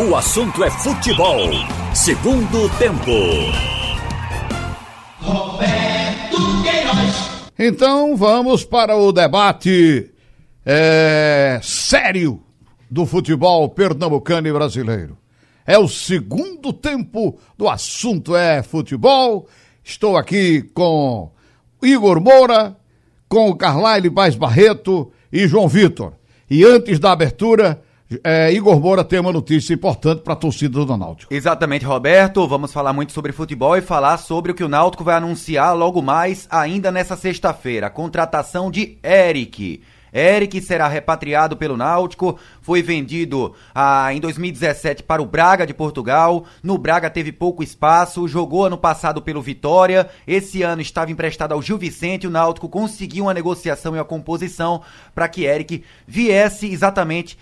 O assunto é futebol. Segundo tempo. Roberto Queiroz. Então vamos para o debate é, sério do futebol pernambucano e brasileiro. É o segundo tempo do assunto é futebol. Estou aqui com Igor Moura, com o Carlyle Paz Barreto e João Vitor. E antes da abertura, é, Igor Moura tem uma notícia importante para a torcida do Náutico. Exatamente, Roberto. Vamos falar muito sobre futebol e falar sobre o que o Náutico vai anunciar logo mais, ainda nessa sexta-feira. Contratação de Eric. Eric será repatriado pelo Náutico, foi vendido ah, em 2017 para o Braga de Portugal. No Braga teve pouco espaço, jogou ano passado pelo Vitória. Esse ano estava emprestado ao Gil Vicente. O Náutico conseguiu uma negociação e uma composição para que Eric viesse exatamente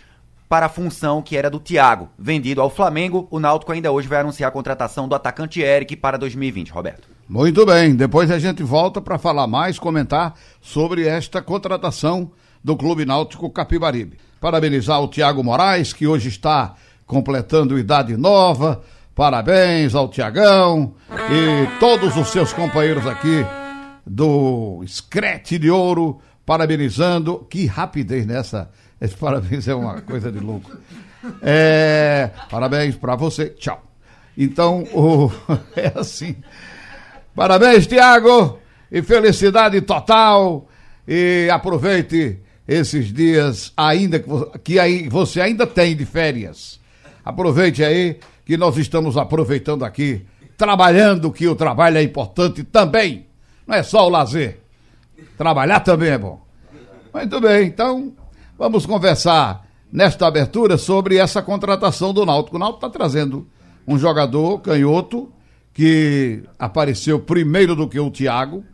para a função que era do Thiago, vendido ao Flamengo. O Náutico ainda hoje vai anunciar a contratação do atacante Eric para 2020, Roberto. Muito bem, depois a gente volta para falar mais, comentar sobre esta contratação do Clube Náutico Capibaribe. Parabenizar o Thiago Moraes, que hoje está completando idade nova. Parabéns ao Tiagão e todos os seus companheiros aqui do Screte de Ouro, parabenizando. Que rapidez nessa esse parabéns é uma coisa de louco. É, parabéns para você. Tchau. Então, o, é assim. Parabéns, Tiago. E felicidade total. E aproveite esses dias ainda que, aí você ainda tem de férias. Aproveite aí que nós estamos aproveitando aqui, trabalhando que o trabalho é importante também. Não é só o lazer. Trabalhar também é bom. Muito bem, então Vamos conversar nesta abertura sobre essa contratação do Náutico. O Náutico está trazendo um jogador canhoto que apareceu primeiro do que o Thiago,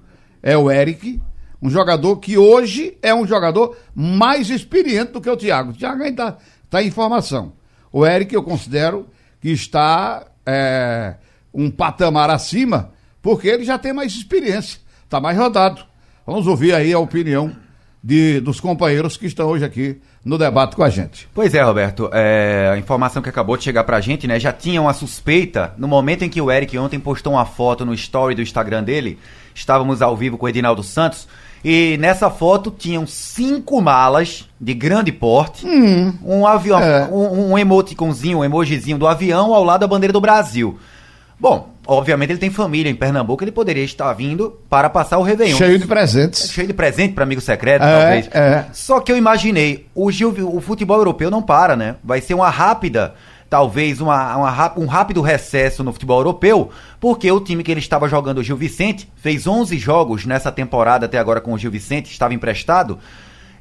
é o Eric, um jogador que hoje é um jogador mais experiente do que o Thiago. O Thiago ainda está tá em formação. O Eric eu considero que está é, um patamar acima, porque ele já tem mais experiência, está mais rodado. Vamos ouvir aí a opinião de, dos companheiros que estão hoje aqui no debate com a gente. Pois é, Roberto, é, a informação que acabou de chegar pra gente, né, já tinha uma suspeita no momento em que o Eric ontem postou uma foto no story do Instagram dele, estávamos ao vivo com o Edinaldo Santos, e nessa foto tinham cinco malas de grande porte, hum, um avião, é. um, um emoticonzinho, um emojizinho do avião ao lado da bandeira do Brasil. Bom, obviamente ele tem família em Pernambuco, ele poderia estar vindo para passar o Réveillon. Cheio de presentes. Cheio de presente para amigo secreto, é, talvez. É. Só que eu imaginei, o, Gil, o futebol europeu não para, né? Vai ser uma rápida, talvez uma, uma, um rápido recesso no futebol europeu, porque o time que ele estava jogando, o Gil Vicente, fez 11 jogos nessa temporada até agora com o Gil Vicente, estava emprestado,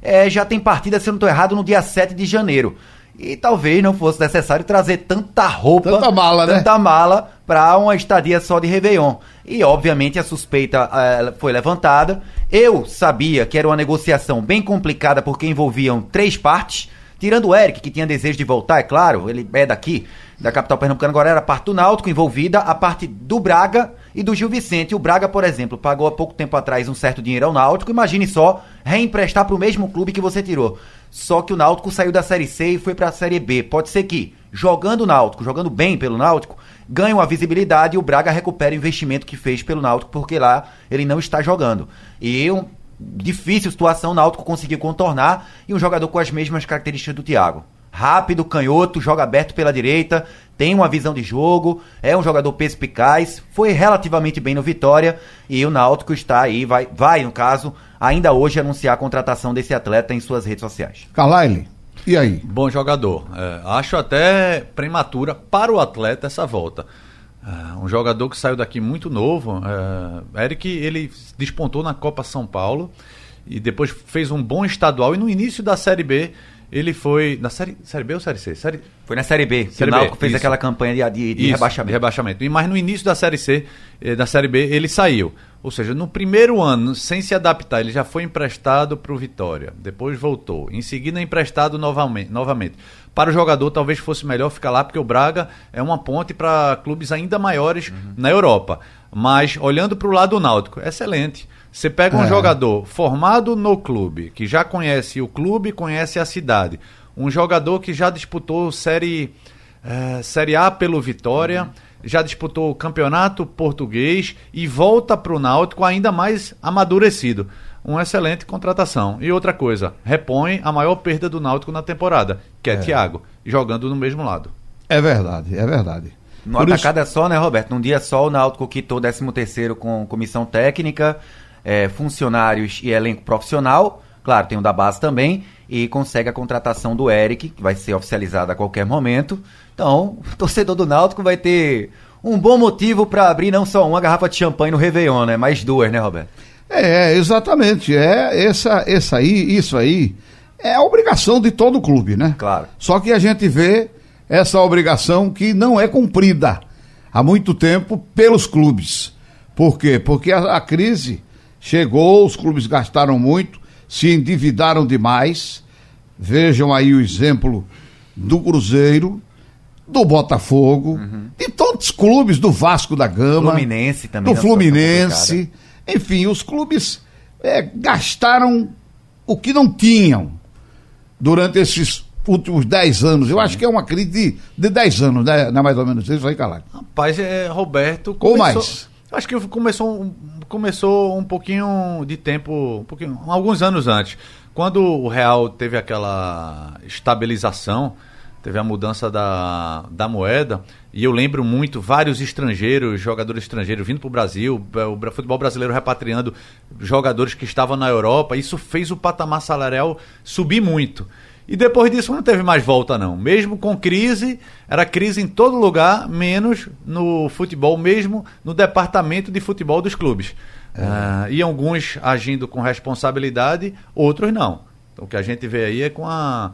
é, já tem partida, se eu não estou errado, no dia 7 de janeiro. E talvez não fosse necessário trazer tanta roupa, tanta mala, né? Tanta mala para uma estadia só de Réveillon. E obviamente a suspeita uh, foi levantada. Eu sabia que era uma negociação bem complicada porque envolviam três partes, tirando o Eric, que tinha desejo de voltar, é claro, ele é daqui, da capital pernambucana, agora era a parte do Náutico envolvida, a parte do Braga e do Gil Vicente. O Braga, por exemplo, pagou há pouco tempo atrás um certo dinheiro ao Náutico. Imagine só reemprestar para o mesmo clube que você tirou. Só que o Náutico saiu da Série C e foi para a Série B. Pode ser que, jogando o Náutico, jogando bem pelo Náutico, ganhe uma visibilidade e o Braga recupere o investimento que fez pelo Náutico, porque lá ele não está jogando. E um difícil situação o Náutico conseguiu contornar e um jogador com as mesmas características do Thiago rápido, canhoto, joga aberto pela direita, tem uma visão de jogo, é um jogador perspicaz, foi relativamente bem no Vitória e o Náutico está aí, vai, vai no caso, ainda hoje anunciar a contratação desse atleta em suas redes sociais. Carlyle, e aí? Bom jogador. É, acho até prematura para o atleta essa volta. É, um jogador que saiu daqui muito novo. É, Eric, ele despontou na Copa São Paulo e depois fez um bom estadual e no início da Série B ele foi. Na série, série B ou Série C? Série... Foi na Série B. Série o Náutico fez isso. aquela campanha de, de, de isso, rebaixamento. De rebaixamento. E, mas no início da Série C, eh, da Série B, ele saiu. Ou seja, no primeiro ano, sem se adaptar, ele já foi emprestado para o Vitória. Depois voltou. Em seguida, emprestado novamente, novamente. Para o jogador, talvez fosse melhor ficar lá, porque o Braga é uma ponte para clubes ainda maiores uhum. na Europa. Mas, olhando para o lado do Náutico, excelente. Você pega um é. jogador formado no clube, que já conhece o clube, conhece a cidade. Um jogador que já disputou série é, Série A pelo Vitória, já disputou o Campeonato Português e volta para o Náutico ainda mais amadurecido. Uma excelente contratação. E outra coisa, repõe a maior perda do Náutico na temporada, que é, Thiago, jogando no mesmo lado. É verdade, é verdade. Numa Por atacada só, né, Roberto? Num dia só, o Náutico quitou 13º com comissão técnica, é, funcionários e elenco profissional. Claro, tem o da base também. E consegue a contratação do Eric, que vai ser oficializada a qualquer momento. Então, o torcedor do Náutico vai ter um bom motivo para abrir não só uma garrafa de champanhe no Réveillon, né? Mais duas, né, Roberto? É, exatamente. É essa, essa aí, isso aí é a obrigação de todo clube, né? Claro. Só que a gente vê essa obrigação que não é cumprida há muito tempo pelos clubes. Por quê? Porque a, a crise chegou, os clubes gastaram muito, se endividaram demais. Vejam aí o exemplo do Cruzeiro, do Botafogo, de todos os clubes, do Vasco da Gama, Fluminense também. do situação Fluminense. Enfim, os clubes é, gastaram o que não tinham durante esses últimos 10 anos. Eu acho que é uma crise de, de 10 anos, né? Não é mais ou menos isso aí, Calado? Rapaz, é, Roberto. Ou mais. Acho que começou, um- começou um pouquinho de tempo, um pouquinho, alguns anos antes. Quando o Real teve aquela estabilização, teve a mudança da, da moeda, e eu lembro muito vários estrangeiros, jogadores estrangeiros vindo para o Brasil, o futebol brasileiro repatriando jogadores que estavam na Europa, isso fez o patamar salarial subir muito. E depois disso não teve mais volta, não. Mesmo com crise, era crise em todo lugar, menos no futebol, mesmo no departamento de futebol dos clubes. Ah, e alguns agindo com responsabilidade, outros não. Então, o que a gente vê aí é com a,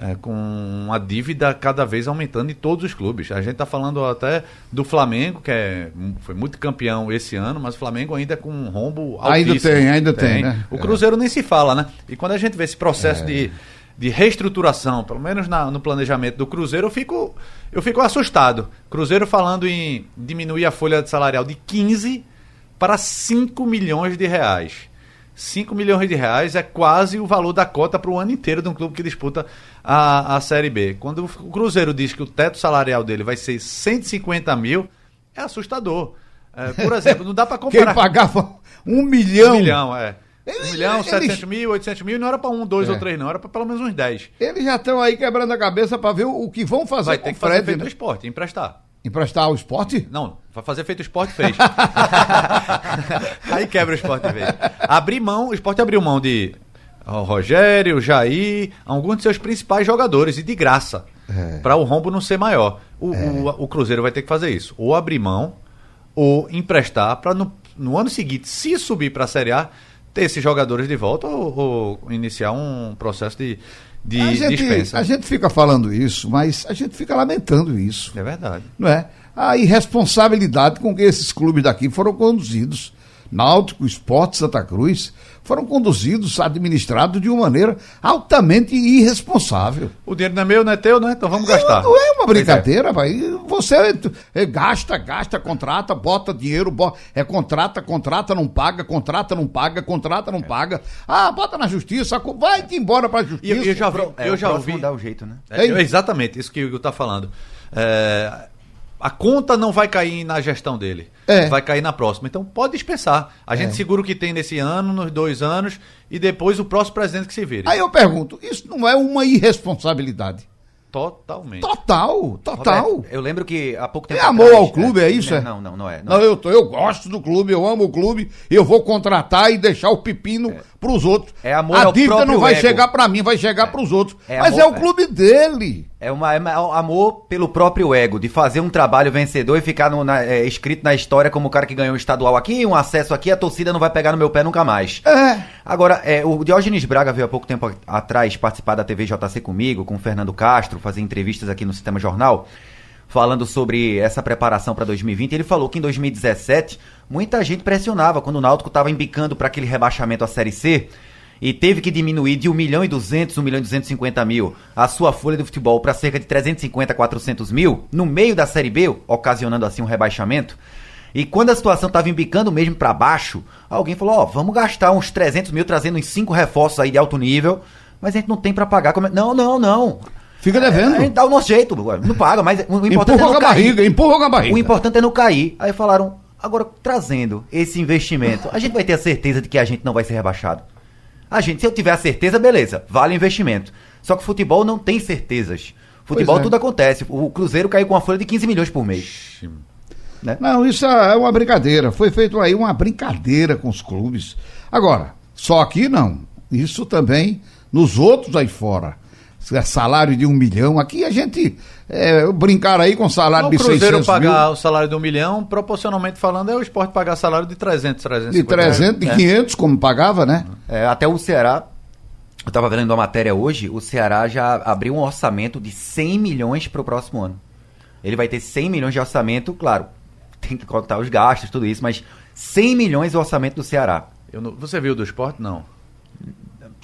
é, com a dívida cada vez aumentando em todos os clubes. A gente está falando até do Flamengo, que é, foi muito campeão esse ano, mas o Flamengo ainda é com um rombo Ainda altíssimo. tem, ainda tem, né? O Cruzeiro nem se fala, né? E quando a gente vê esse processo de, de reestruturação, pelo menos na- no planejamento do Cruzeiro, eu fico, eu fico assustado. Cruzeiro falando em diminuir a folha salarial de 15 para 5 milhões de reais. 5 milhões de reais é quase o valor da cota para o ano inteiro de um clube que disputa a, a Série B. Quando o Cruzeiro diz que o teto salarial dele vai ser 150 mil, é assustador. É, por exemplo, não dá para Quem comparar. pagava um milhão. Um milhão, é. Eles- um milhão, eles- 700 mil, 800 mil, não era para um, dois É. ou três, não, era para pelo menos uns 10. Eles já estão aí quebrando a cabeça para ver o, o que vão fazer Vai ter o que fazer Fred, feito né? o esporte, emprestar. Emprestar ao esporte? Não, vai fazer feito o esporte, fez. Aí quebra o esporte vez. Abrir mão, o esporte abriu mão de ó, Rogério, Jair, alguns de seus principais jogadores, e de graça. É. Para o rombo não ser maior. O, o, o Cruzeiro vai ter que fazer isso. Ou abrir mão, ou emprestar, para no, no ano seguinte, se subir para a Série A, ter esses jogadores de volta ou, ou iniciar um processo de, de a, gente, dispensa. a gente fica falando isso, mas a gente fica lamentando isso. É verdade. não é? A irresponsabilidade com que esses clubes daqui foram conduzidos. Náutico, Esporte, Santa Cruz, foram conduzidos, administrados de uma maneira altamente irresponsável. O dinheiro não é meu, não é teu, né? Então vamos gastar. Não é uma brincadeira, vai. Você é, gasta, gasta, contrata, bota dinheiro, bota, é contrata, contrata, não paga, contrata, não paga, contrata, não paga. Ah, bota na justiça, vai-te embora pra E justiça. eu, eu já vi, É, eu o já ouvi. dá o jeito, né? É, exatamente, isso que o Igor está falando. É, a conta não vai cair na gestão dele. É. Vai cair na próxima. Então pode dispensar. A gente segura o que tem nesse ano, nos dois anos, e depois o próximo presidente que se vire. Aí eu pergunto, isso não é uma irresponsabilidade? Totalmente. Total, total. Roberto, eu lembro que há pouco tempo É amor ao clube, é isso, é? Não, não, não é. não Não, eu, tô, eu gosto do clube, eu amo o clube, eu vou contratar e deixar o pepino pros outros. É amor A dívida não vai ego. chegar pra mim, vai chegar pros outros. É Mas amor- é o clube dele. É, uma, é uma- amor pelo próprio ego, de fazer um trabalho vencedor e ficar no- na- é, escrito na história como o cara que ganhou o estadual aqui, um acesso aqui, a torcida não vai pegar no meu pé nunca mais. É. Agora, é, o Diógenes Braga veio há pouco tempo atrás participar da TV JC comigo, com o Fernando Castro, fazer entrevistas aqui no Sistema Jornal, falando sobre essa preparação para 2020. Ele falou que em 2017 muita gente pressionava quando o Náutico estava embicando para aquele rebaixamento à Série C e teve que diminuir de 1 milhão e 200, 1 milhão e 250 mil a sua folha do futebol para cerca de 350, 400 mil no meio da Série B, ocasionando assim um rebaixamento. E quando a situação estava embicando mesmo para baixo, alguém falou: Ó, vamos gastar uns 300 mil trazendo uns cinco reforços aí de alto nível, mas a gente não tem para pagar. Como é- Não, não, não. Fica devendo. A gente dá o nosso jeito, não paga, mas o importante Empurra é não a cair. barriga, empurra com a barriga. O importante é não cair. Aí falaram, agora trazendo esse investimento, a gente vai ter a certeza de que a gente não vai ser rebaixado. A gente, se eu tiver a certeza, beleza, vale o investimento. Só que futebol não tem certezas. Futebol é. tudo acontece. O Cruzeiro caiu com uma folha de 15 milhões por mês. Né? Não, isso é uma brincadeira. Foi feito aí uma brincadeira com os clubes. Agora, só aqui não. Isso também nos outros aí fora. Se é salário de um milhão. Aqui a gente é, brincar aí com salário o de Cruzeiro 600 pagar mil, o salário de um milhão, proporcionalmente falando, é o esporte pagar salário de 300, 350 de 300, de É. 500, como pagava, né? É, até o Ceará, eu tava vendo uma matéria hoje, o Ceará já abriu um orçamento de 100 milhões para o próximo ano. Ele vai ter 100 milhões de orçamento, claro, tem que contar os gastos, tudo isso, mas 100 milhões é o orçamento do Ceará. Eu não- você viu do esporte? Não.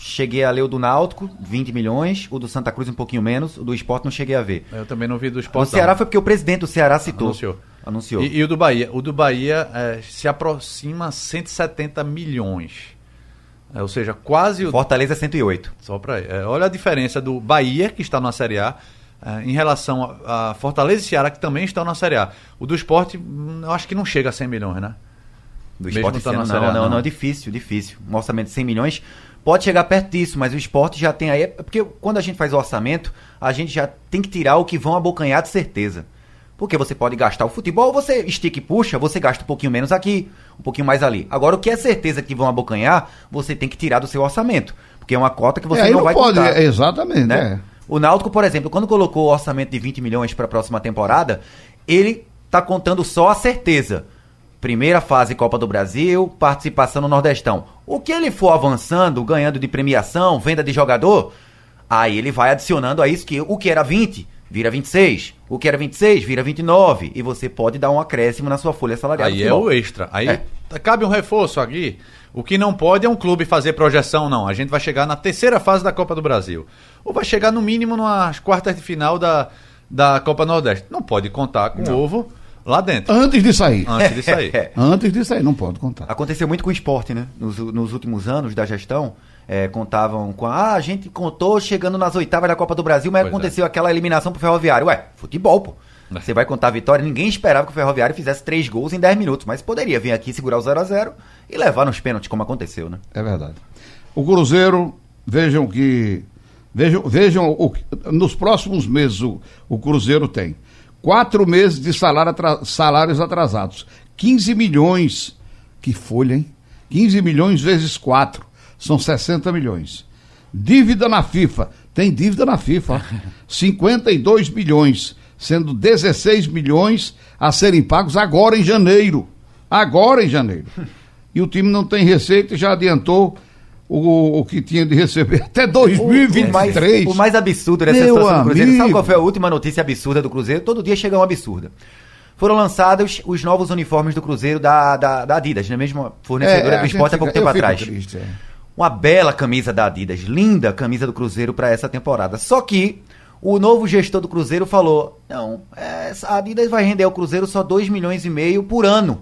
Cheguei a ler o do Náutico, 20 milhões, o do Santa Cruz um pouquinho menos, o do Esporte não cheguei a ver. Eu também não vi do O esporte. Ceará não. foi porque o presidente do Ceará citou. Anunciou. Anunciou. E, e o do Bahia? O do Bahia é, se aproxima a 170 milhões. É, ou seja, quase o. Fortaleza 108. Só pra, é, olha a diferença do Bahia, que está na Série A, é, em relação a, a Fortaleza e Ceará, que também estão na Série A. O do esporte, hum, eu acho que não chega a 100 milhões, né? Do Mesmo esporte tá não, A, não, não. não, é difícil, difícil. Um orçamento de 100 milhões pode chegar perto disso, mas o esporte já tem aí. Porque quando a gente faz o orçamento, a gente já tem que tirar o que vão abocanhar de certeza. Porque você pode gastar o futebol, você estica e puxa, você gasta um pouquinho menos aqui, um pouquinho mais ali. Agora, o que é certeza que vão abocanhar, você tem que tirar do seu orçamento. Porque é uma cota que você É, não, não vai pode, contar é, exatamente. né? é. O Náutico, por exemplo, quando colocou o orçamento de 20 milhões para a próxima temporada, ele tá contando só a certeza. Primeira fase Copa do Brasil, participação no Nordestão. O que ele for avançando, ganhando de premiação, venda de jogador, aí ele vai adicionando a isso que o que era 20 vira 26, o que era 26 vira 29 e você pode dar um acréscimo na sua folha salarial. Aí é o extra. Aí É. cabe um reforço aqui. O que não pode é um clube fazer projeção, não. A gente vai chegar na terceira fase da Copa do Brasil. Ou vai chegar no mínimo nas quartas de final da, da Copa Nordeste. Não pode contar com o ovo lá dentro. Antes de sair. Antes de sair. É. Antes de sair, não pode contar. Aconteceu muito com o esporte, né? Nos, nos últimos anos da gestão, é, contavam com. Ah, a gente contou chegando nas oitavas da Copa do Brasil, mas Pois é. aconteceu aquela eliminação pro Ferroviário. Ué, futebol, pô. Você vai contar a vitória. Ninguém esperava que o Ferroviário fizesse três gols em 10 minutos, mas poderia vir aqui segurar o 0 a 0 e levar nos pênaltis, como aconteceu, né? É verdade. O Cruzeiro, vejam que. Vejam, vejam o, que- nos próximos meses o, o Cruzeiro tem quatro meses de salário atra- salários atrasados. 15 milhões. Que folha, hein? 15 milhões vezes 4. São 60 milhões. Dívida na FIFA. Tem dívida na FIFA. ó. 52 milhões. Sendo 16 milhões a serem pagos agora em janeiro. Agora em janeiro. E o time não tem receita e já adiantou o, o que tinha de receber até O mais, 2023. o mais absurdo dessa Meu situação do Cruzeiro. Sabe qual foi a última notícia absurda do Cruzeiro? Todo dia chega uma absurda. Foram lançados os novos uniformes do Cruzeiro da, da, da Adidas, né? Mesmo fornecedora É, do esporte há pouco tempo atrás. triste, é. Uma bela camisa da Adidas, linda camisa do Cruzeiro para essa temporada. Só que o novo gestor do Cruzeiro falou: não, a Adidas vai render ao Cruzeiro só 2 milhões e meio por ano.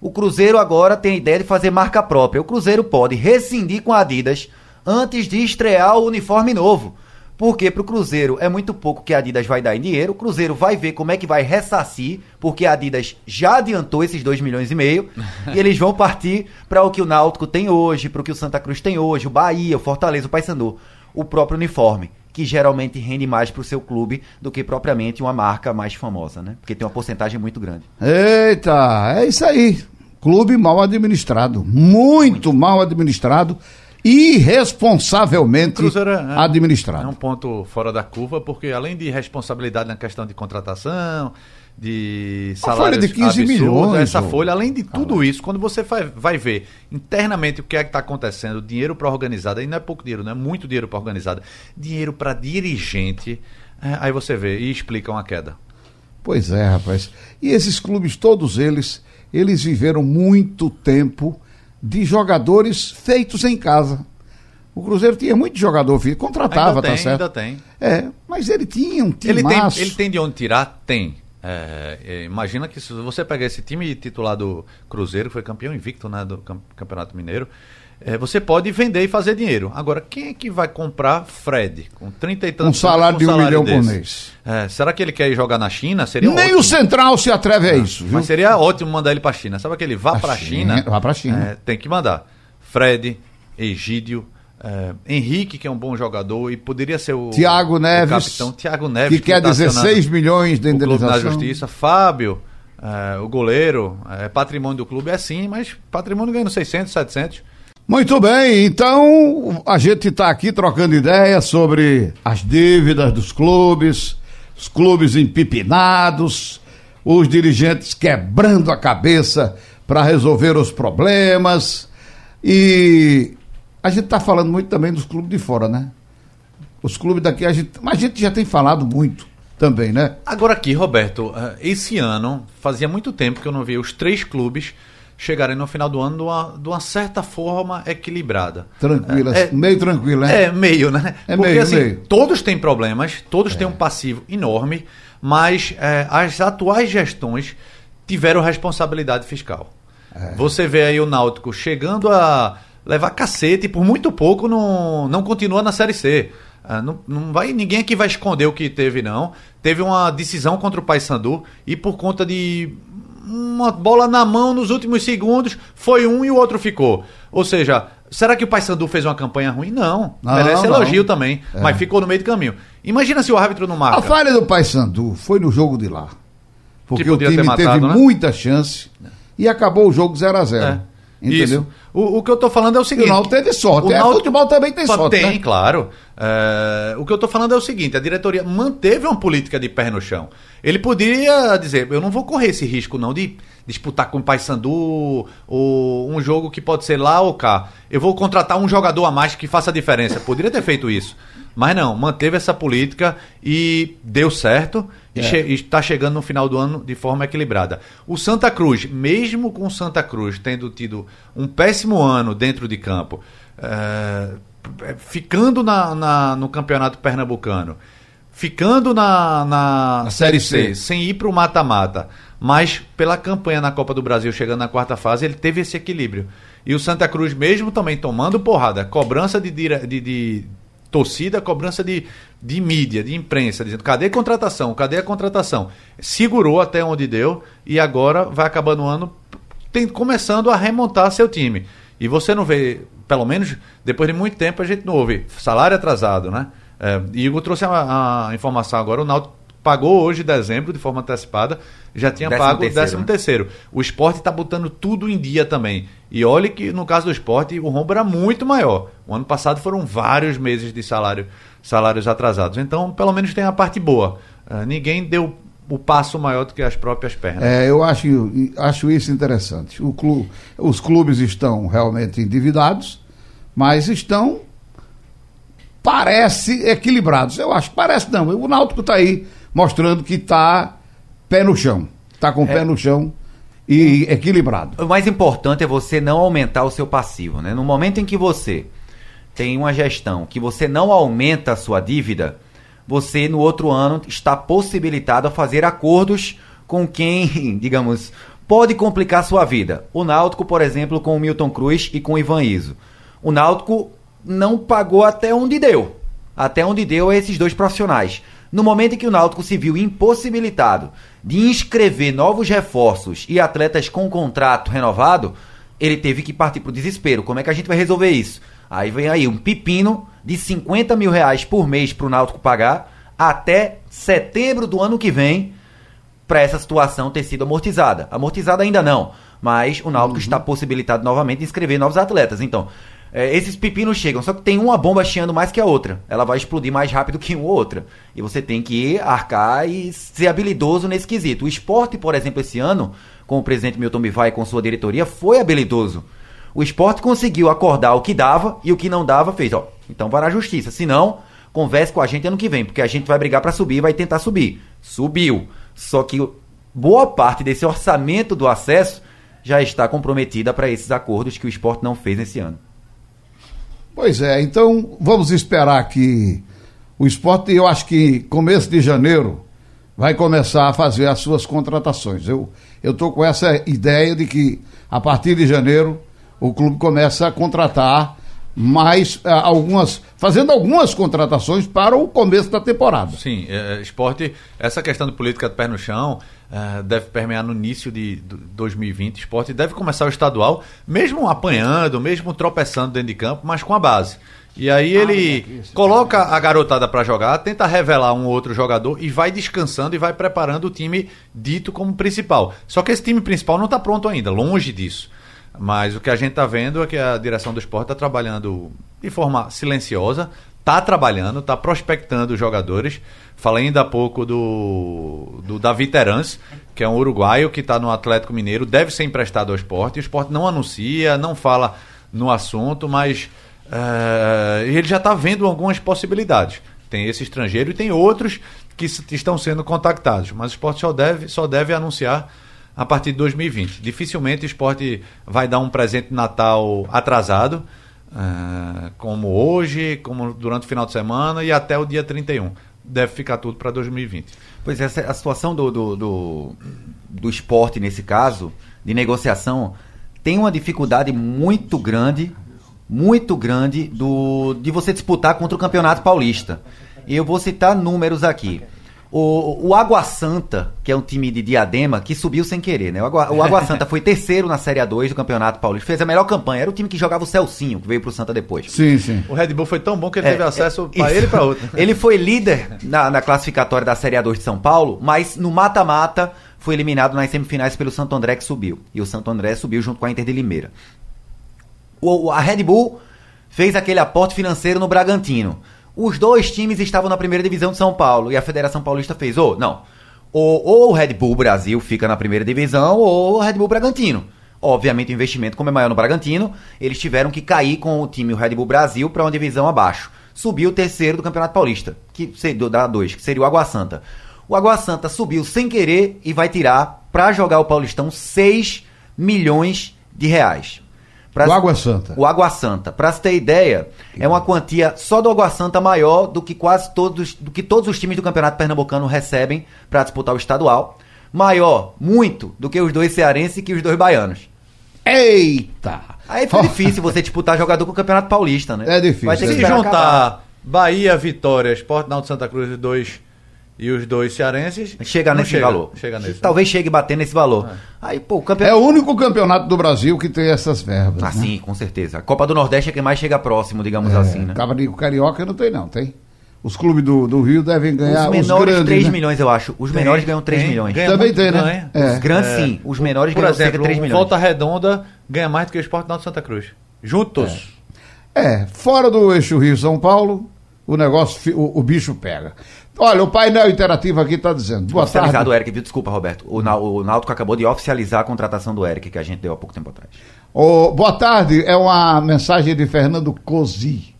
O Cruzeiro agora tem a ideia de fazer marca própria. O Cruzeiro pode rescindir com a Adidas antes de estrear o uniforme novo. Porque para o Cruzeiro é muito pouco que a Adidas vai dar em dinheiro. O Cruzeiro vai ver como é que vai ressarcir, porque a Adidas já adiantou esses 2 milhões e meio. e eles vão partir para o que o Náutico tem hoje, para o que o Santa Cruz tem hoje, o Bahia, o Fortaleza, o Paysandu. O próprio uniforme, que geralmente rende mais para o seu clube do que propriamente uma marca mais famosa, né? Porque tem uma porcentagem muito grande. Eita, é isso aí. Clube mal administrado. Muito mal administrado. Irresponsavelmente Cruzeiro é, administrado. é um ponto fora da curva, porque além de responsabilidade na questão de contratação, de salários folha de 15 absurdos, milhões, essa folha, além de tudo isso, quando você vai, vai ver internamente o que é que está acontecendo, dinheiro para organizada, e não é pouco dinheiro, não é muito dinheiro para organizada, dinheiro para dirigente, é, aí você vê e explica uma queda. Pois é, rapaz. E esses clubes, todos eles, eles viveram muito tempo de jogadores feitos em casa. O Cruzeiro tinha muito jogador feito, contratava, ainda tem, tá certo? ainda tem. É, mas ele tinha um time Ele tem, ele tem de onde tirar? Tem. É, é, imagina que se você pegar esse time titular do Cruzeiro, que foi campeão invicto né, do Cam- Campeonato Mineiro, É, você pode vender e fazer dinheiro. Agora, quem é que vai comprar Fred com 30 e tantos Um salário de um milhão por desse? mês. É, será que ele quer ir jogar na China? Seria Nem ótimo. o Central se atreve a isso, viu? Mas seria ótimo mandar ele pra China. Sabe aquele vá A pra China, China? vá pra China. É, tem que mandar. Fred, Egídio, é, Henrique, que é um bom jogador e poderia ser o, Tiago o Neves, capitão Tiago Neves. que quer tá 16 acionando milhões de o indenização. justiça. Fábio, é, o goleiro, é, patrimônio do clube é sim, mas patrimônio ganhando 600, 700. Muito bem, então a gente está aqui trocando ideias sobre as dívidas dos clubes, os clubes empipinados, os dirigentes quebrando a cabeça para resolver os problemas. E a gente está falando muito também dos clubes de fora, né? Os clubes daqui, a gente, mas a gente já tem falado muito também, né? Agora aqui, Roberto, eh, esse ano fazia muito tempo que eu não via os três clubes chegarem no final do ano de uma, de uma certa forma equilibrada. Tranquila, É, é- meio tranquilo, né? É, meio, né? É Porque meio, assim, meio. todos têm problemas, todos têm um passivo enorme, mas eh, as atuais gestões tiveram responsabilidade fiscal. É. Você vê aí o Náutico chegando a levar cacete e por muito pouco não, não continua na Série C. Ah, não, não vai, ninguém aqui vai esconder o que teve, não. Teve uma decisão contra o Paysandu e por conta de uma bola na mão nos últimos segundos, foi um e o outro ficou. Ou seja, será que o Paysandu fez uma campanha ruim? Não. Não, Merece não. elogio também, É. mas ficou no meio do caminho. Imagina se o árbitro não A marca. falha do Paysandu foi no jogo de lá. Porque Que o time matado, teve né? muita chance e acabou o jogo 0 a 0 É. Entendeu? Isso. O, o que eu tô falando é o E seguinte. o Náutico teve sorte. o É, Náutico- futebol também tem sorte, Tem, né? claro. É, o que eu tô falando é o seguinte: a diretoria manteve uma política de pé no chão. Ele poderia dizer, eu não vou correr esse risco não de disputar com o Paysandu ou um jogo que pode ser lá ou cá. Eu vou contratar um jogador a mais que faça a diferença. Poderia ter feito isso. Mas não, manteve essa política e deu certo e É. che- e está chegando no final do ano de forma equilibrada. O Santa Cruz, mesmo com o Santa Cruz tendo tido um péssimo ano dentro de campo, é, ficando na- na- no campeonato pernambucano, ficando na, na Na Série C, C. sem ir para o mata-mata, mas pela campanha na Copa do Brasil, chegando na quarta fase, ele teve esse equilíbrio. E o Santa Cruz, mesmo também tomando porrada, cobrança de, de- de torcida, cobrança de, de mídia, de imprensa, dizendo cadê a contratação, cadê a contratação? Segurou até onde deu e agora vai acabando o ano tem, começando a remontar seu time. E você não vê, pelo menos depois de muito tempo, a gente não ouve salário atrasado, né? É, Igor trouxe a, a informação agora, o Náutico pagou hoje dezembro de forma antecipada, já tinha Décimo pago o terceiro, décimo né? terceiro. O esporte está botando tudo em dia também. E olhe que no caso do esporte o rombo era muito maior. O ano passado foram vários meses de salário, salários atrasados. Então, pelo menos tem a parte boa. Ah, ninguém deu o passo maior do que as próprias pernas. É, eu acho, acho isso interessante. O clu, os clubes estão realmente endividados, mas estão, parece, equilibrados. Eu acho que parece não. O Náutico está aí mostrando que está pé no chão. Está com o pé no chão e equilibrado. O mais importante é você não aumentar o seu passivo, né? No momento em que você tem uma gestão que você não aumenta a sua dívida, você no outro ano está possibilitado a fazer acordos com quem, digamos, pode complicar a sua vida. O Náutico, por exemplo, com o Milton Cruz e com o Ivan Iso. O Náutico não pagou até onde deu. Até onde deu a esses dois profissionais. No momento em que o Náutico se viu impossibilitado de inscrever novos reforços e atletas com contrato renovado, ele teve que partir para o desespero. Como é que a gente vai resolver isso? Aí vem aí um pepino de 50 mil reais por mês para o Náutico pagar até setembro do ano que vem para essa situação ter sido amortizada. Amortizada ainda não, mas o Náutico está possibilitado novamente de inscrever novos atletas. Então, é, esses pepinos chegam, só que tem uma bomba chiando mais que a outra. Ela vai explodir mais rápido que uma ou outra. E você tem que arcar e ser habilidoso nesse quesito. O esporte, por exemplo, esse ano, com o presidente Milton Bivai e com sua diretoria, foi habilidoso. O esporte conseguiu acordar o que dava e o que não dava fez, ó. Então vai na justiça. Se não, converse com a gente ano que vem, porque a gente vai brigar para subir e vai tentar subir. Subiu. Só que boa parte desse orçamento do acesso já está comprometida para esses acordos que o esporte não fez nesse ano. Pois é, então vamos esperar que o esporte, eu acho que começo de janeiro, vai começar a fazer as suas contratações. Eu estou com essa ideia de que a partir de janeiro o clube começa a contratar mais ah, algumas, fazendo algumas contratações para o começo da temporada. Sim, é, é, esporte, essa questão de política de pé no chão é, deve permear no início de, de 2020. Esporte deve começar o estadual, mesmo apanhando, mesmo tropeçando dentro de campo, mas com a base. E aí ele coloca a garotada para jogar, tenta revelar um outro jogador e vai descansando e vai preparando o time dito como principal. Só que esse time principal não está pronto ainda, longe disso. Mas o que a gente está vendo é que a direção do esporte está trabalhando de forma silenciosa, está trabalhando, está prospectando os jogadores. Falei ainda há pouco do, do Davi Terans, que é um uruguaio que está no Atlético Mineiro, deve ser emprestado ao esporte. O esporte não anuncia, não fala no assunto, mas uh, ele já está vendo algumas possibilidades. Tem esse estrangeiro e tem outros que estão sendo contactados, mas o esporte só deve, só deve anunciar a partir de 2020. Dificilmente o esporte vai dar um presente de Natal atrasado, uh, como hoje, como durante o final de semana e até o dia 31. Deve ficar tudo para 2020. Pois é, a situação do, do, do, do esporte, nesse caso, de negociação, tem uma dificuldade muito grande, muito grande, do, de você disputar contra o Campeonato Paulista. Eu vou citar números aqui. O, o Água Santa, que é um time de Diadema, que subiu sem querer, né? O Água, o Água Santa foi terceiro na Série A2 do Campeonato Paulista, fez a melhor campanha. Era o time que jogava o Celcinho, que veio pro Santa depois. Sim, sim. O Red Bull foi tão bom que ele é, teve acesso é, para ele e para outro. Ele foi líder na, na classificatória da Série A2 de São Paulo, mas no mata-mata foi eliminado nas semifinais pelo Santo André, que subiu. E o Santo André subiu junto com a Inter de Limeira. O, a Red Bull fez aquele aporte financeiro no Bragantino. Os dois times estavam na primeira divisão de São Paulo e a Federação Paulista fez, ou oh, não, ou, ou o Red Bull Brasil fica na primeira divisão ou o Red Bull Bragantino. Obviamente o investimento, como é maior no Bragantino, eles tiveram que cair com o time o Red Bull Brasil para uma divisão abaixo. Subiu o terceiro do Campeonato Paulista, que seria da dois, que seria o Água Santa. O Água Santa subiu sem querer e vai tirar para jogar o Paulistão 6 milhões de reais. Pra, o Água Santa. O Água Santa. Para você ter ideia, é uma quantia só do Água Santa maior do que quase todos, do que todos os times do Campeonato Pernambucano recebem para disputar o estadual. Maior, muito, do que os dois cearenses e que os dois baianos. Eita! Aí foi difícil você disputar jogador com o Campeonato Paulista, né? É difícil. Vai ter que Se juntar acabar. Bahia, Vitória, Sport Náutico Santa Cruz, dois e os dois cearenses. Chega nesse chega, valor. Chega nesse, Talvez né? chegue batendo nesse valor. É. Aí, pô, o campeonato... É o único campeonato do Brasil que tem essas verbas. Ah, né? sim, com certeza. A Copa do Nordeste é quem mais chega próximo, digamos é, assim, né? O Carioca não tem, não, tem? Os clubes do, do Rio devem ganhar os menores os grandes, 3 né? milhões, eu acho. Os tem, menores ganham 3 tem, milhões. Ganha Também tem, né? É. Os grandes, é. sim. Os menores Por ganham exemplo, cerca 3 milhões. Volta Redonda ganha mais do que o Esporte Náutico Santa Cruz. Juntos. É. é. fora do eixo Rio-São Paulo, o negócio, o, o bicho pega. Olha, o painel interativo aqui está dizendo. Boa Oficializado tarde. o Eric, viu? Desculpa, Roberto. O, o Náutico acabou de oficializar a contratação do Eric, que a gente deu há pouco tempo atrás. Oh, boa tarde, é uma mensagem de Fernando Cosi.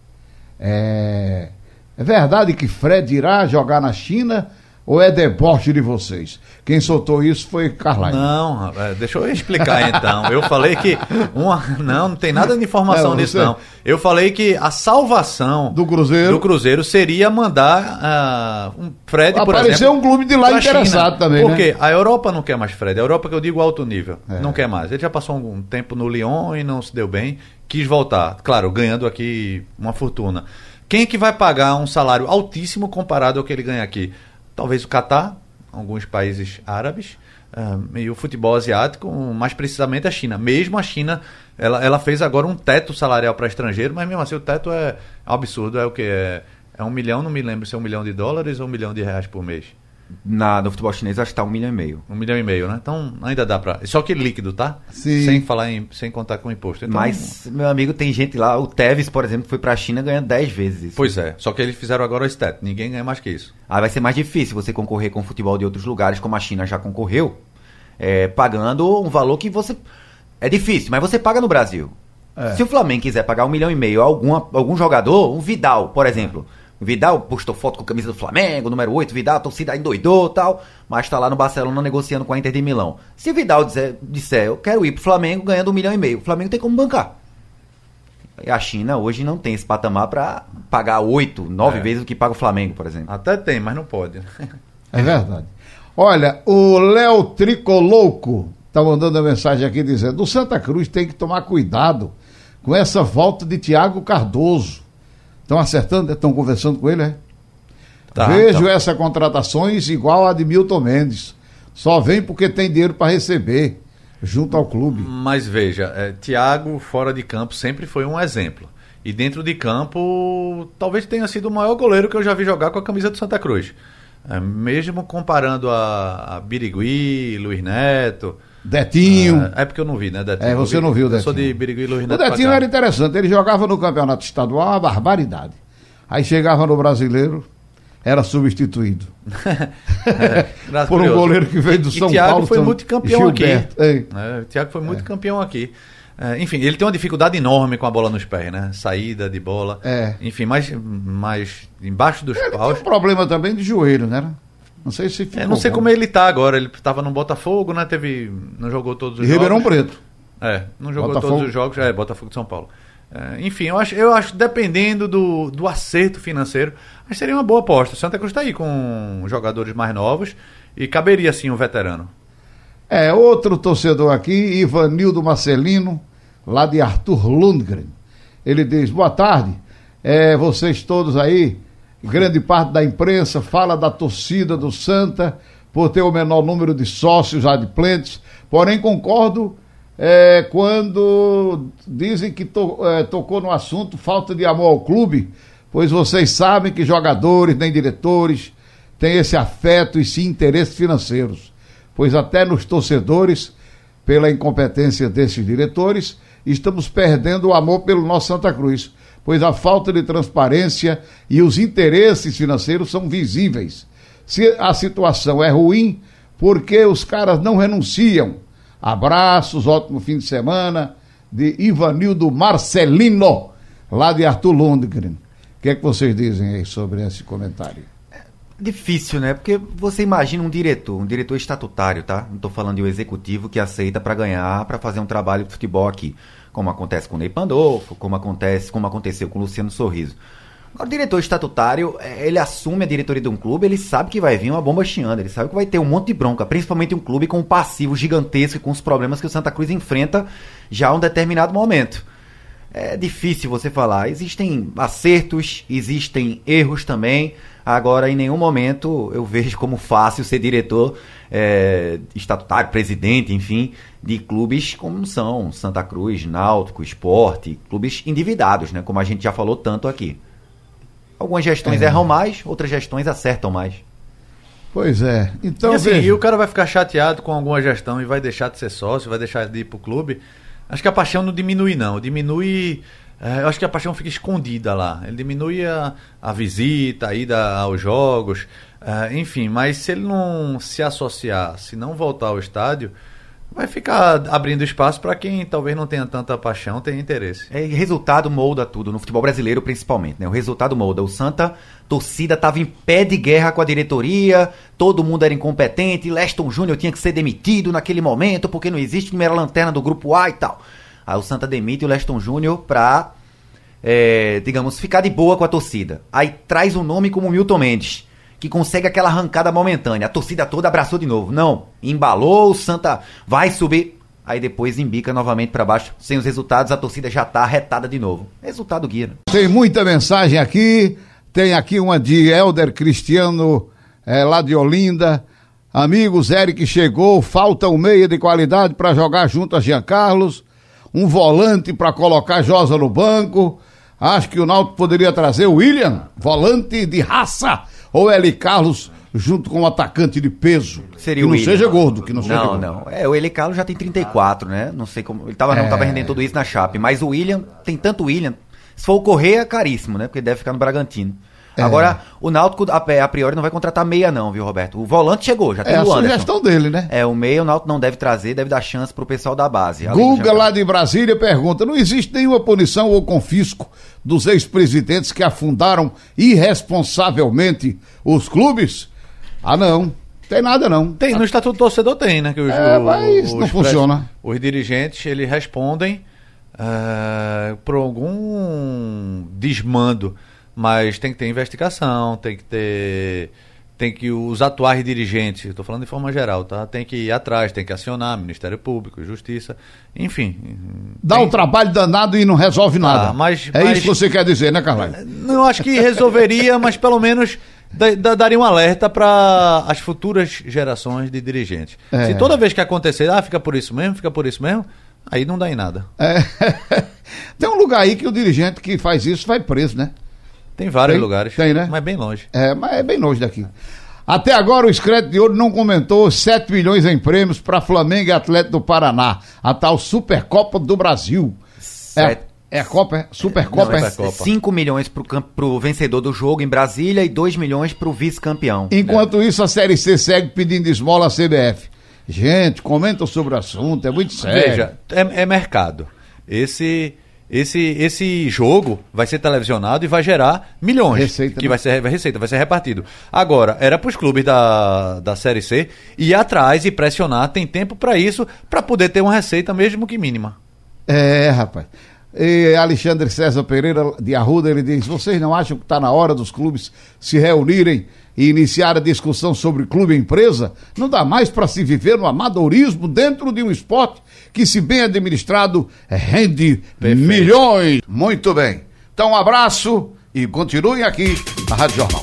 É, é verdade que Fred irá jogar na China ou é deboche de vocês? Quem soltou isso foi Carlyle. Não, deixa eu explicar então. Eu falei que uma, não, não tem nada de informação é, nisso não. Eu falei que a salvação do Cruzeiro, do Cruzeiro seria mandar uh, um Fred, por Aparecer exemplo, um clube de lá interessado China. também, Porque né? a Europa não quer mais Fred. A Europa que eu digo alto nível, é. não quer mais. Ele já passou um tempo no Lyon e não se deu bem, quis voltar. Claro, ganhando aqui uma fortuna. Quem é que vai pagar um salário altíssimo comparado ao que ele ganha aqui? Talvez o Catar, alguns países árabes, um, e o futebol asiático, mais precisamente a China. Mesmo a China, ela, ela fez agora um teto salarial para estrangeiro, mas mesmo assim o teto é absurdo, é o que? É, é um milhão, não me lembro se é um milhão de dólares ou um milhão de reais por mês. Na, no futebol chinês acho que tá um milhão e meio. Um milhão e meio, né? Então ainda dá pra. Só que líquido, tá? Sim. Sem falar em. sem contar com imposto. Então, Mas, meu amigo, tem gente lá, o Tevez, por exemplo, foi pra China ganhando 10 vezes isso. Pois é. Só que eles fizeram agora o STAT. Ninguém ganha mais que isso. Aí vai ser mais difícil você concorrer com o futebol de outros lugares, como a China já concorreu, é, pagando um valor que você. É difícil, mas você paga no Brasil. É. Se o Flamengo quiser pagar um milhão e meio a algum, algum jogador, um Vidal, por exemplo. O Vidal postou foto com a camisa do Flamengo, número 8, Vidal, a torcida endoidou tal, mas tá lá no Barcelona negociando com a Inter de Milão. Se Vidal disser, disser eu quero ir pro Flamengo ganhando um milhão e meio, o Flamengo tem como bancar. E a China hoje não tem esse patamar para pagar oito, nove é. vezes o que paga o Flamengo, por exemplo. Até tem, mas não pode. É verdade. Olha, o Léo Tricolouco está mandando a mensagem aqui dizendo: o Santa Cruz tem que tomar cuidado com essa volta de Tiago Cardoso. Estão acertando? Estão conversando com ele, é? Tá, Vejo então. essas contratações igual a de Milton Mendes. Só vem porque tem dinheiro para receber junto ao clube. Mas veja, é, Thiago fora de campo sempre foi um exemplo. E dentro de campo, talvez tenha sido o maior goleiro que eu já vi jogar com a camisa do Santa Cruz. É, mesmo comparando a, a Birigui, Luiz Neto. Detinho. É, é, porque eu não vi, né, Detinho? É, você não viu, Detinho. Eu sou de Birigui e. O Detinho era interessante, ele jogava no campeonato estadual uma barbaridade. Aí chegava no brasileiro, era substituído. é, por um goleiro que veio do e São Thiago Paulo. Foi multicampeão aqui. É, o Thiago foi muito campeão aqui. É, enfim, ele tem uma dificuldade enorme com a bola nos pés, né? Saída de bola. É. Enfim, mas, mas embaixo dos ele paus. Tem um problema também de joelho, né? Não sei se ficou. É, não sei como ele tá agora. Ele estava no Botafogo, né? Teve. Não jogou todos os e jogos. Ribeirão Preto. É, não jogou Botafogo. todos os jogos. É, Botafogo de São Paulo. É, enfim, eu acho, eu acho dependendo do, do acerto financeiro, mas seria uma boa aposta. O Santa Cruz está aí com jogadores mais novos e caberia sim um veterano. É, outro torcedor aqui, Ivanildo Marcelino, lá de Arthur Lundgren. Ele diz: Boa tarde, é, vocês todos aí, grande parte da imprensa fala da torcida do Santa por ter o menor número de sócios adimplentes, porém concordo é, quando dizem que to, é, tocou no assunto falta de amor ao clube, pois vocês sabem que jogadores nem diretores têm esse afeto e sim interesses financeiros, pois até nos torcedores, pela incompetência desses diretores, estamos perdendo o amor pelo nosso Santa Cruz, pois a falta de transparência e os interesses financeiros são visíveis. Se a situação é ruim, por que os caras não renunciam? Abraços, ótimo fim de semana de Ivanildo Marcelino, lá de Arthur Lundgren. O que é que vocês dizem aí sobre esse comentário? É difícil, né? Porque você imagina um diretor, um diretor estatutário, tá? Não estou falando de um executivo que aceita para ganhar, para fazer um trabalho de futebol aqui, como acontece com o Ney Pandolfo, como acontece, como aconteceu com o Luciano Sorriso. O diretor estatutário, é, ele assume a diretoria de um clube, ele sabe que vai vir uma bomba chiando, ele sabe que vai ter um monte de bronca, principalmente um clube com um passivo gigantesco e com os problemas que o Santa Cruz enfrenta já a um determinado momento. É difícil você falar. Existem acertos, existem erros também. Agora, em nenhum momento eu vejo como fácil ser diretor é, estatutário, presidente, enfim, de clubes como são Santa Cruz, Náutico, Esporte, clubes endividados, né? Como a gente já falou tanto aqui. Algumas gestões é. erram mais, outras gestões acertam mais. Pois é. Então, e, assim, veja... e o cara vai ficar chateado com alguma gestão e vai deixar de ser sócio, vai deixar de ir pro clube. Acho que a paixão não diminui, não. Diminui. É, eu acho que a paixão fica escondida lá. Ele diminui a, a visita, a ida aos jogos. É, enfim, mas se ele não se associar, se não voltar ao estádio, vai ficar abrindo espaço para quem talvez não tenha tanta paixão, tenha interesse. É, resultado molda tudo, no futebol brasileiro principalmente, né? O resultado molda. O Santa, torcida estava em pé de guerra com a diretoria, todo mundo era incompetente, Leston Júnior tinha que ser demitido naquele momento porque não existe primeira lanterna do grupo A e tal. Aí o Santa demite o Leston Júnior pra, é, digamos, ficar de boa com a torcida. Aí traz um nome como Milton Mendes que consegue aquela arrancada momentânea. A torcida toda abraçou de novo. Não, embalou, o Santa vai subir. Aí depois embica novamente para baixo. Sem os resultados, a torcida já tá arretada de novo. Resultado guia. Né? Tem muita mensagem aqui. Tem aqui uma de Elder Cristiano, é, lá de Olinda. Amigos, Eric chegou, falta um meia de qualidade para jogar junto a Jean Carlos, um volante para colocar Josa no banco. Acho que o Náutico poderia trazer o William, volante de raça, ou Eli Carlos junto com um atacante de peso. Seria que não seja gordo, que não, seja Não, gordo. não. É, o Eli Carlos já tem 34, né? Não sei como. Ele tava, é... não tava rendendo tudo isso na Chape. Mas o William, tem tanto William. Se for o Correia, é caríssimo, né? Porque deve ficar no Bragantino. É. Agora, o Náutico a, a, priori não vai contratar meia, não, viu, Roberto? O volante chegou, já tem é o Anderson. É a sugestão dele, né? É, o meia o Náutico não deve trazer, deve dar chance pro pessoal da base. Guga, lá de Brasília, pergunta: não existe nenhuma punição ou confisco dos ex-presidentes que afundaram irresponsavelmente os clubes? Ah, não. Tem nada não. Tem, no Estatuto do Torcedor tem, né? Que os, é, mas os, não funciona. Os dirigentes, eles respondem uh, por algum desmando, mas tem que ter investigação, tem que ter tem que os atuais dirigentes, estou falando de forma geral, tá? Tem que ir atrás, tem que acionar Ministério Público, Justiça, enfim. Dá tem... um trabalho danado e não resolve tá, nada. mas, é mas... isso que você quer dizer, né, Carvalho? Não acho que resolveria, mas pelo menos daria um alerta para as futuras gerações de dirigentes. É. Se toda vez que acontecer, ah, fica por isso mesmo, fica por isso mesmo, aí não dá em nada. É. Tem um lugar aí que o dirigente que faz isso vai preso, né? Tem vários tem, lugares. Tem, né? Mas bem longe. É, mas é bem longe daqui. Até agora o Escreto de Ouro não comentou 7 milhões em prêmios para Flamengo e Atlético do Paraná, a tal Supercopa do Brasil. É, é a Copa, é? Supercopa, é? 5 milhões pro, pro vencedor do jogo em Brasília e 2 milhões pro vice-campeão. Enquanto é. isso, a Série C segue pedindo esmola à CBF. Gente, comenta sobre o assunto, é muito sério. Veja, é, é mercado. Esse esse, esse jogo vai ser televisionado e vai gerar milhões. Receita. Que né? vai ser receita, vai ser repartido. Agora, era para os clubes da, da Série C ir atrás e pressionar, tem tempo para isso, para poder ter uma receita mesmo que mínima. É, rapaz. E Alexandre César Pereira de Arruda, ele diz: vocês não acham que está na hora dos clubes se reunirem e iniciar a discussão sobre clube e empresa? Não dá mais para se viver no amadorismo dentro de um esporte que, se bem administrado, rende Perfeito. milhões. Muito bem. Então, um abraço e continuem aqui na Rádio Jornal.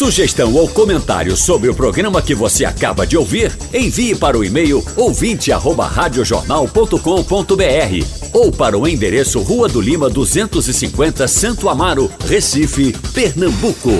Sugestão ou comentário sobre o programa que você acaba de ouvir, envie para o e-mail ouvinte@radiojornal.com.br ou para o endereço Rua do Lima 250, Santo Amaro, Recife, Pernambuco.